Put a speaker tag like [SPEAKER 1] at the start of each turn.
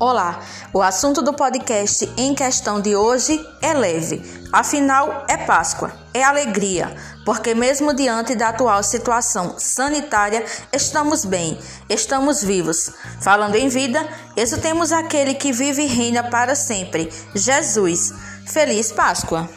[SPEAKER 1] Olá, o assunto do podcast em questão de hoje é leve, afinal é Páscoa, é alegria, porque mesmo diante da atual situação sanitária, estamos bem, estamos vivos. Falando em vida, exultemos aquele que vive e reina para sempre, Jesus. Feliz Páscoa!